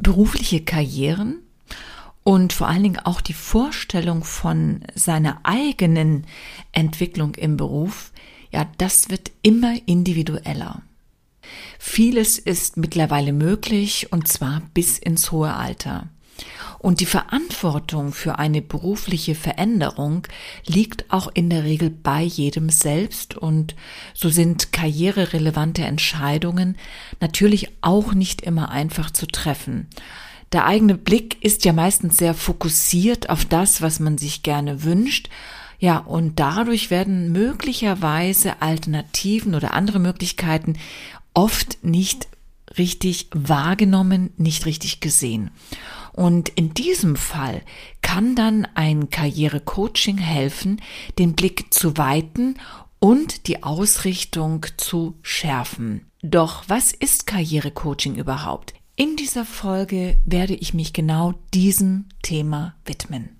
berufliche Karrieren und vor allen Dingen auch die Vorstellung von seiner eigenen Entwicklung im Beruf, ja, das wird immer individueller. Vieles ist mittlerweile möglich und zwar bis ins hohe Alter. Und die Verantwortung für eine berufliche Veränderung liegt auch in der Regel bei jedem selbst und so sind karriererelevante Entscheidungen natürlich auch nicht immer einfach zu treffen. Der eigene Blick ist ja meistens sehr fokussiert auf das, was man sich gerne wünscht, ja, und dadurch werden möglicherweise Alternativen oder andere Möglichkeiten oft nicht richtig wahrgenommen, nicht richtig gesehen. Und in diesem Fall kann dann ein Karrierecoaching helfen, den Blick zu weiten und die Ausrichtung zu schärfen. Doch was ist Karrierecoaching überhaupt? In dieser Folge werde ich mich genau diesem Thema widmen.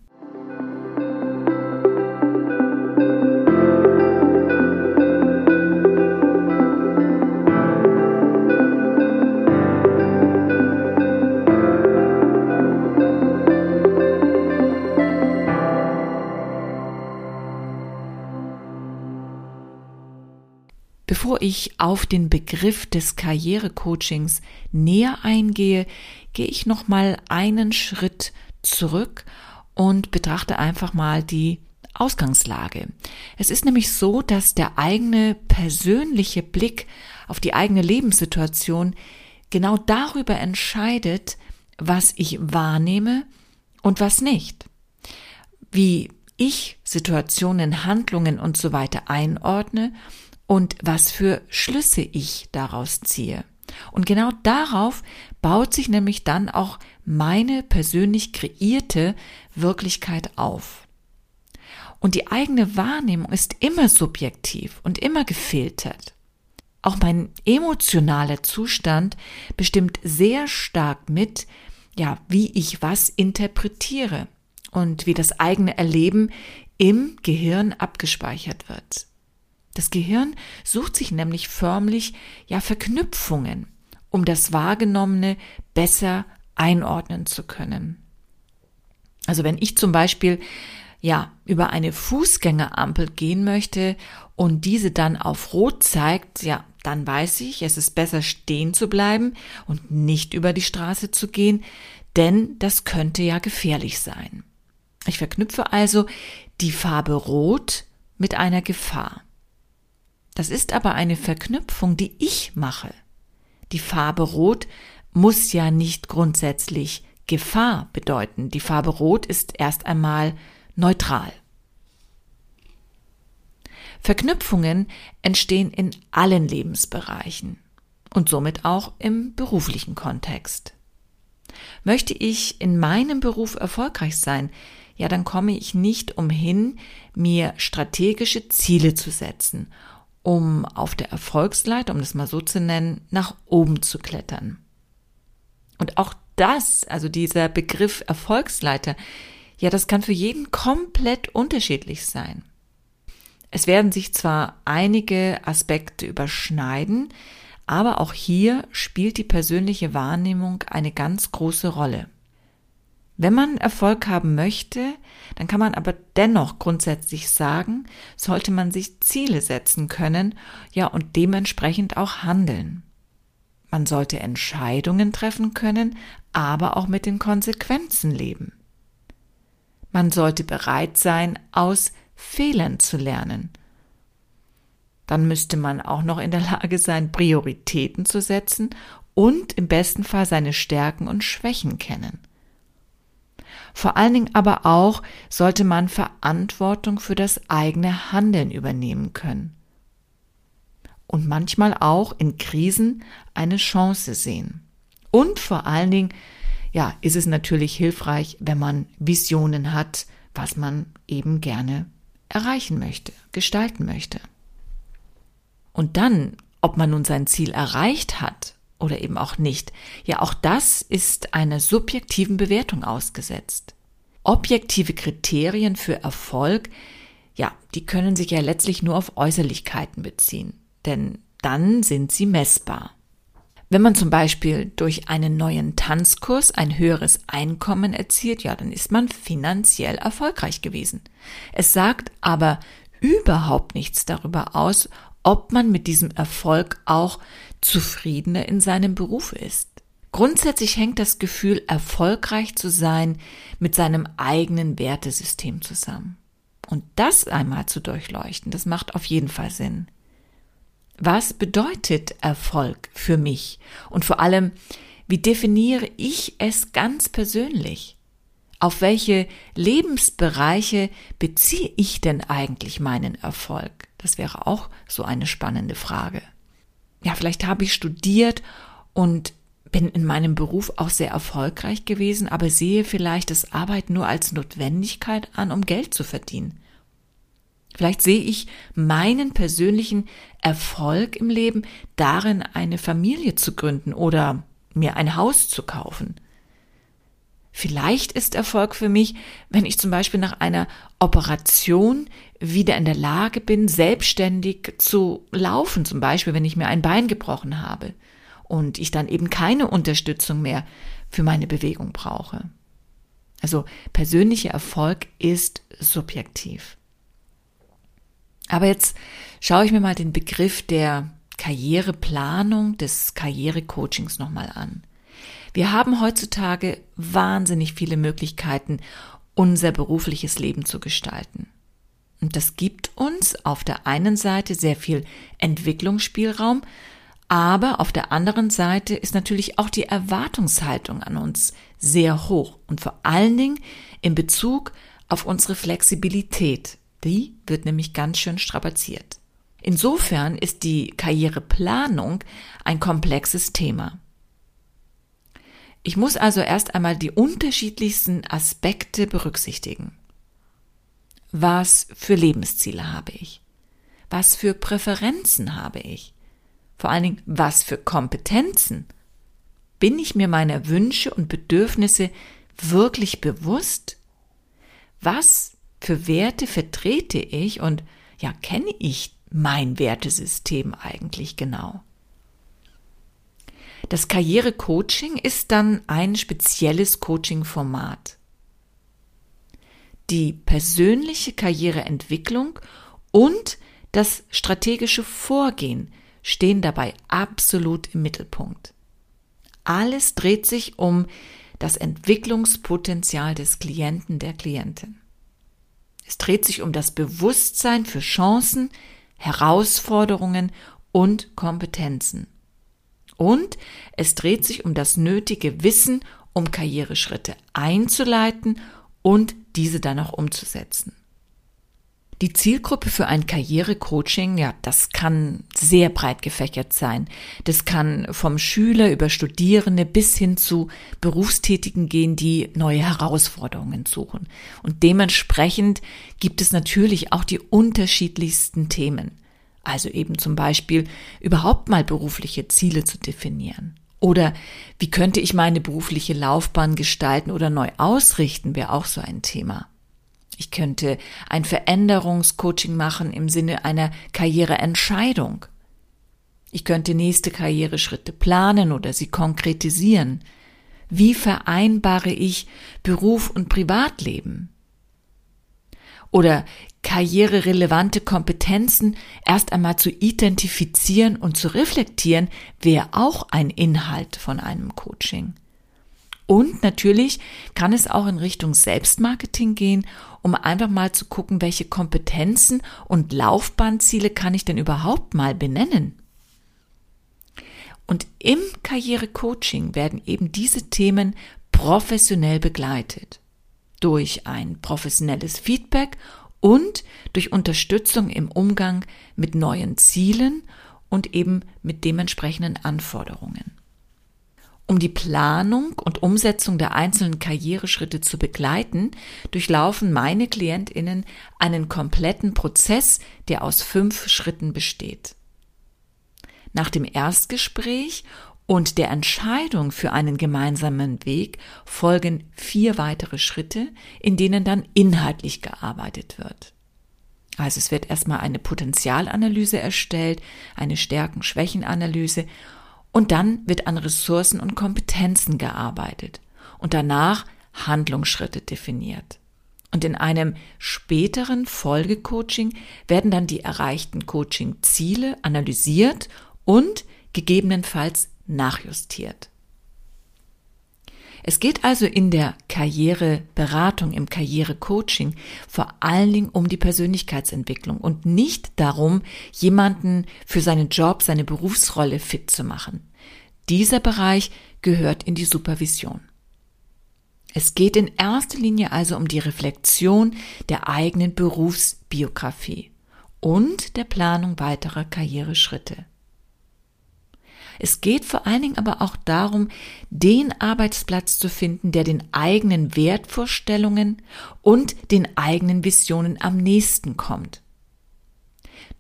Bevor ich auf den Begriff des Karrierecoachings näher eingehe, gehe ich noch mal einen Schritt zurück und betrachte einfach mal die Ausgangslage. Es ist nämlich so, dass der eigene persönliche Blick auf die eigene Lebenssituation genau darüber entscheidet, was ich wahrnehme und was nicht. Wie ich Situationen, Handlungen und so weiter einordne und was für Schlüsse ich daraus ziehe. Und genau darauf baut sich nämlich dann auch meine persönlich kreierte Wirklichkeit auf. Und die eigene Wahrnehmung ist immer subjektiv und immer gefiltert. Auch mein emotionaler Zustand bestimmt sehr stark mit, ja, wie ich was interpretiere und wie das eigene Erleben im Gehirn abgespeichert wird. Das Gehirn sucht sich nämlich förmlich ja Verknüpfungen, um das Wahrgenommene besser einordnen zu können. Also wenn ich zum Beispiel ja über eine Fußgängerampel gehen möchte und diese dann auf Rot zeigt, ja, dann weiß ich, es ist besser stehen zu bleiben und nicht über die Straße zu gehen, denn das könnte ja gefährlich sein. Ich verknüpfe also die Farbe Rot mit einer Gefahr. Das ist aber eine Verknüpfung, die ich mache. Die Farbe Rot muss ja nicht grundsätzlich Gefahr bedeuten. Die Farbe Rot ist erst einmal neutral. Verknüpfungen entstehen in allen Lebensbereichen und somit auch im beruflichen Kontext. Möchte ich in meinem Beruf erfolgreich sein, ja, dann komme ich nicht umhin, mir strategische Ziele zu setzen um auf der Erfolgsleiter, um das mal so zu nennen, nach oben zu klettern. Und auch das, also dieser Begriff Erfolgsleiter, ja, das kann für jeden komplett unterschiedlich sein. Es werden sich zwar einige Aspekte überschneiden, aber auch hier spielt die persönliche Wahrnehmung eine ganz große Rolle. Wenn man Erfolg haben möchte, dann kann man aber dennoch grundsätzlich sagen, sollte man sich Ziele setzen können, ja, und dementsprechend auch handeln. Man sollte Entscheidungen treffen können, aber auch mit den Konsequenzen leben. Man sollte bereit sein, aus Fehlern zu lernen. Dann müsste man auch noch in der Lage sein, Prioritäten zu setzen und im besten Fall seine Stärken und Schwächen kennen. Vor allen Dingen aber auch sollte man Verantwortung für das eigene Handeln übernehmen können. Und manchmal auch in Krisen eine Chance sehen. Und vor allen Dingen, ja, ist es natürlich hilfreich, wenn man Visionen hat, was man eben gerne erreichen möchte, gestalten möchte. Und dann, ob man nun sein Ziel erreicht hat oder eben auch nicht. Ja, auch das ist einer subjektiven Bewertung ausgesetzt. Objektive Kriterien für Erfolg, ja, die können sich ja letztlich nur auf Äußerlichkeiten beziehen, denn dann sind sie messbar. Wenn man zum Beispiel durch einen neuen Tanzkurs ein höheres Einkommen erzielt, ja, dann ist man finanziell erfolgreich gewesen. Es sagt aber überhaupt nichts darüber aus, ob man mit diesem Erfolg auch zufriedener in seinem Beruf ist. Grundsätzlich hängt das Gefühl, erfolgreich zu sein, mit seinem eigenen Wertesystem zusammen. Und das einmal zu durchleuchten, das macht auf jeden Fall Sinn. Was bedeutet Erfolg für mich? Und vor allem, wie definiere ich es ganz persönlich? Auf welche Lebensbereiche beziehe ich denn eigentlich meinen Erfolg? Das wäre auch so eine spannende Frage. Ja, vielleicht habe ich studiert und bin in meinem Beruf auch sehr erfolgreich gewesen, aber sehe vielleicht das Arbeiten nur als Notwendigkeit an, um Geld zu verdienen. Vielleicht sehe ich meinen persönlichen Erfolg im Leben darin, eine Familie zu gründen oder mir ein Haus zu kaufen. Vielleicht ist Erfolg für mich, wenn ich zum Beispiel nach einer Operation wieder in der Lage bin, selbstständig zu laufen, zum Beispiel wenn ich mir ein Bein gebrochen habe und ich dann eben keine Unterstützung mehr für meine Bewegung brauche. Also persönlicher Erfolg ist subjektiv. Aber jetzt schaue ich mir mal den Begriff der Karriereplanung, des Karrierecoachings nochmal an. Wir haben heutzutage wahnsinnig viele Möglichkeiten, unser berufliches Leben zu gestalten. Und das gibt uns auf der einen Seite sehr viel Entwicklungsspielraum, aber auf der anderen Seite ist natürlich auch die Erwartungshaltung an uns sehr hoch und vor allen Dingen in Bezug auf unsere Flexibilität. Die wird nämlich ganz schön strapaziert. Insofern ist die Karriereplanung ein komplexes Thema. Ich muss also erst einmal die unterschiedlichsten Aspekte berücksichtigen. Was für Lebensziele habe ich? Was für Präferenzen habe ich? Vor allen Dingen, was für Kompetenzen? Bin ich mir meiner Wünsche und Bedürfnisse wirklich bewusst? Was für Werte vertrete ich und ja, kenne ich mein Wertesystem eigentlich genau? Das Karrierecoaching ist dann ein spezielles Coaching-Format. Die persönliche Karriereentwicklung und das strategische Vorgehen stehen dabei absolut im Mittelpunkt. Alles dreht sich um das Entwicklungspotenzial des Klienten, der Klientin. Es dreht sich um das Bewusstsein für Chancen, Herausforderungen und Kompetenzen. Und es dreht sich um das nötige Wissen, um Karriereschritte einzuleiten und diese dann auch umzusetzen. Die Zielgruppe für ein Karrierecoaching, ja, das kann sehr breit gefächert sein. Das kann vom Schüler über Studierende bis hin zu Berufstätigen gehen, die neue Herausforderungen suchen. Und dementsprechend gibt es natürlich auch die unterschiedlichsten Themen. Also eben zum Beispiel überhaupt mal berufliche Ziele zu definieren. Oder wie könnte ich meine berufliche Laufbahn gestalten oder neu ausrichten, wäre auch so ein Thema. Ich könnte ein Veränderungscoaching machen im Sinne einer Karriereentscheidung. Ich könnte nächste Karriereschritte planen oder sie konkretisieren. Wie vereinbare ich Beruf und Privatleben? Oder karriererelevante Kompetenzen erst einmal zu identifizieren und zu reflektieren, wäre auch ein Inhalt von einem Coaching. Und natürlich kann es auch in Richtung Selbstmarketing gehen, um einfach mal zu gucken, welche Kompetenzen und Laufbahnziele kann ich denn überhaupt mal benennen. Und im Karrierecoaching werden eben diese Themen professionell begleitet. Durch ein professionelles Feedback und durch Unterstützung im Umgang mit neuen Zielen und eben mit dementsprechenden Anforderungen. Um die Planung und Umsetzung der einzelnen Karriereschritte zu begleiten, durchlaufen meine Klientinnen einen kompletten Prozess, der aus fünf Schritten besteht. Nach dem Erstgespräch und der Entscheidung für einen gemeinsamen Weg folgen vier weitere Schritte, in denen dann inhaltlich gearbeitet wird. Also es wird erstmal eine Potenzialanalyse erstellt, eine Stärken-Schwächen-Analyse Und dann wird an Ressourcen und Kompetenzen gearbeitet und danach Handlungsschritte definiert. Und in einem späteren Folgecoaching werden dann die erreichten Coaching-Ziele analysiert und gegebenenfalls nachjustiert. Es geht also in der Karriereberatung, im Karrierecoaching vor allen Dingen um die Persönlichkeitsentwicklung und nicht darum, jemanden für seinen Job, seine Berufsrolle fit zu machen. Dieser Bereich gehört in die Supervision. Es geht in erster Linie also um die Reflexion der eigenen Berufsbiografie und der Planung weiterer Karriereschritte. Es geht vor allen Dingen aber auch darum, den Arbeitsplatz zu finden, der den eigenen Wertvorstellungen und den eigenen Visionen am nächsten kommt.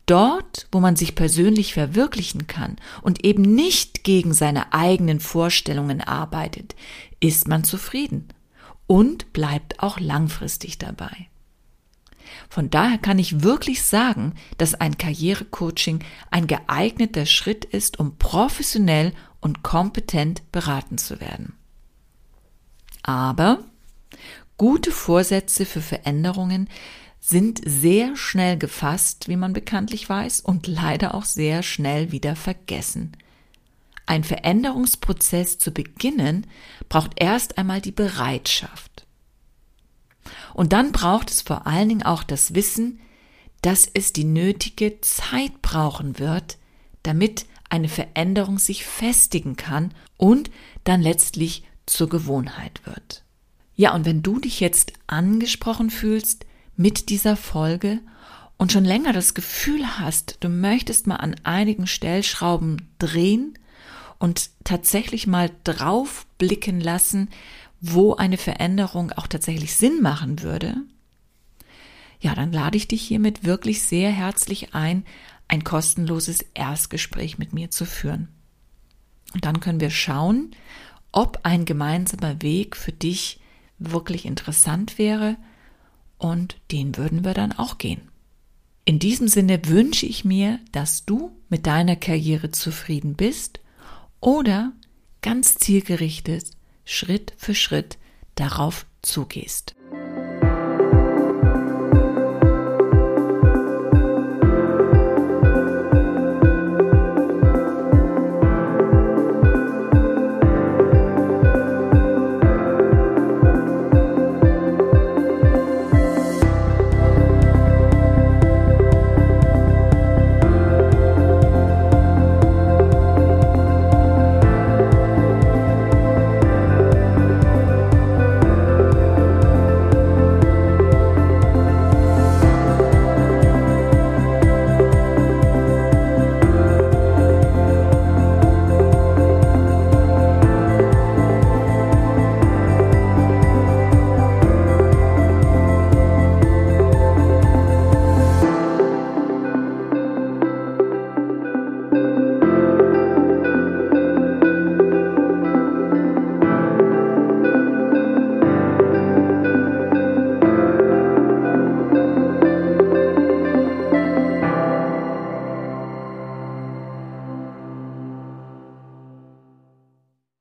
Dort, wo man sich persönlich verwirklichen kann und eben nicht gegen seine eigenen Vorstellungen arbeitet, ist man zufrieden und bleibt auch langfristig dabei. Von daher kann ich wirklich sagen, dass ein Karrierecoaching ein geeigneter Schritt ist, um professionell und kompetent beraten zu werden. Aber gute Vorsätze für Veränderungen sind sehr schnell gefasst, wie man bekanntlich weiß, und leider auch sehr schnell wieder vergessen. Ein Veränderungsprozess zu beginnen braucht erst einmal die Bereitschaft. Und dann braucht es vor allen Dingen auch das Wissen, dass es die nötige Zeit brauchen wird, damit eine Veränderung sich festigen kann und dann letztlich zur Gewohnheit wird. Ja, und wenn du dich jetzt angesprochen fühlst mit dieser Folge und schon länger das Gefühl hast, du möchtest mal an einigen Stellschrauben drehen und tatsächlich mal drauf blicken lassen, wo eine Veränderung auch tatsächlich Sinn machen würde, ja, dann lade ich dich hiermit wirklich sehr herzlich ein, ein kostenloses Erstgespräch mit mir zu führen. Und dann können wir schauen, ob ein gemeinsamer Weg für dich wirklich interessant wäre und den würden wir dann auch gehen. In diesem Sinne wünsche ich mir, dass du mit deiner Karriere zufrieden bist oder ganz zielgerichtet Schritt für Schritt darauf zugehst.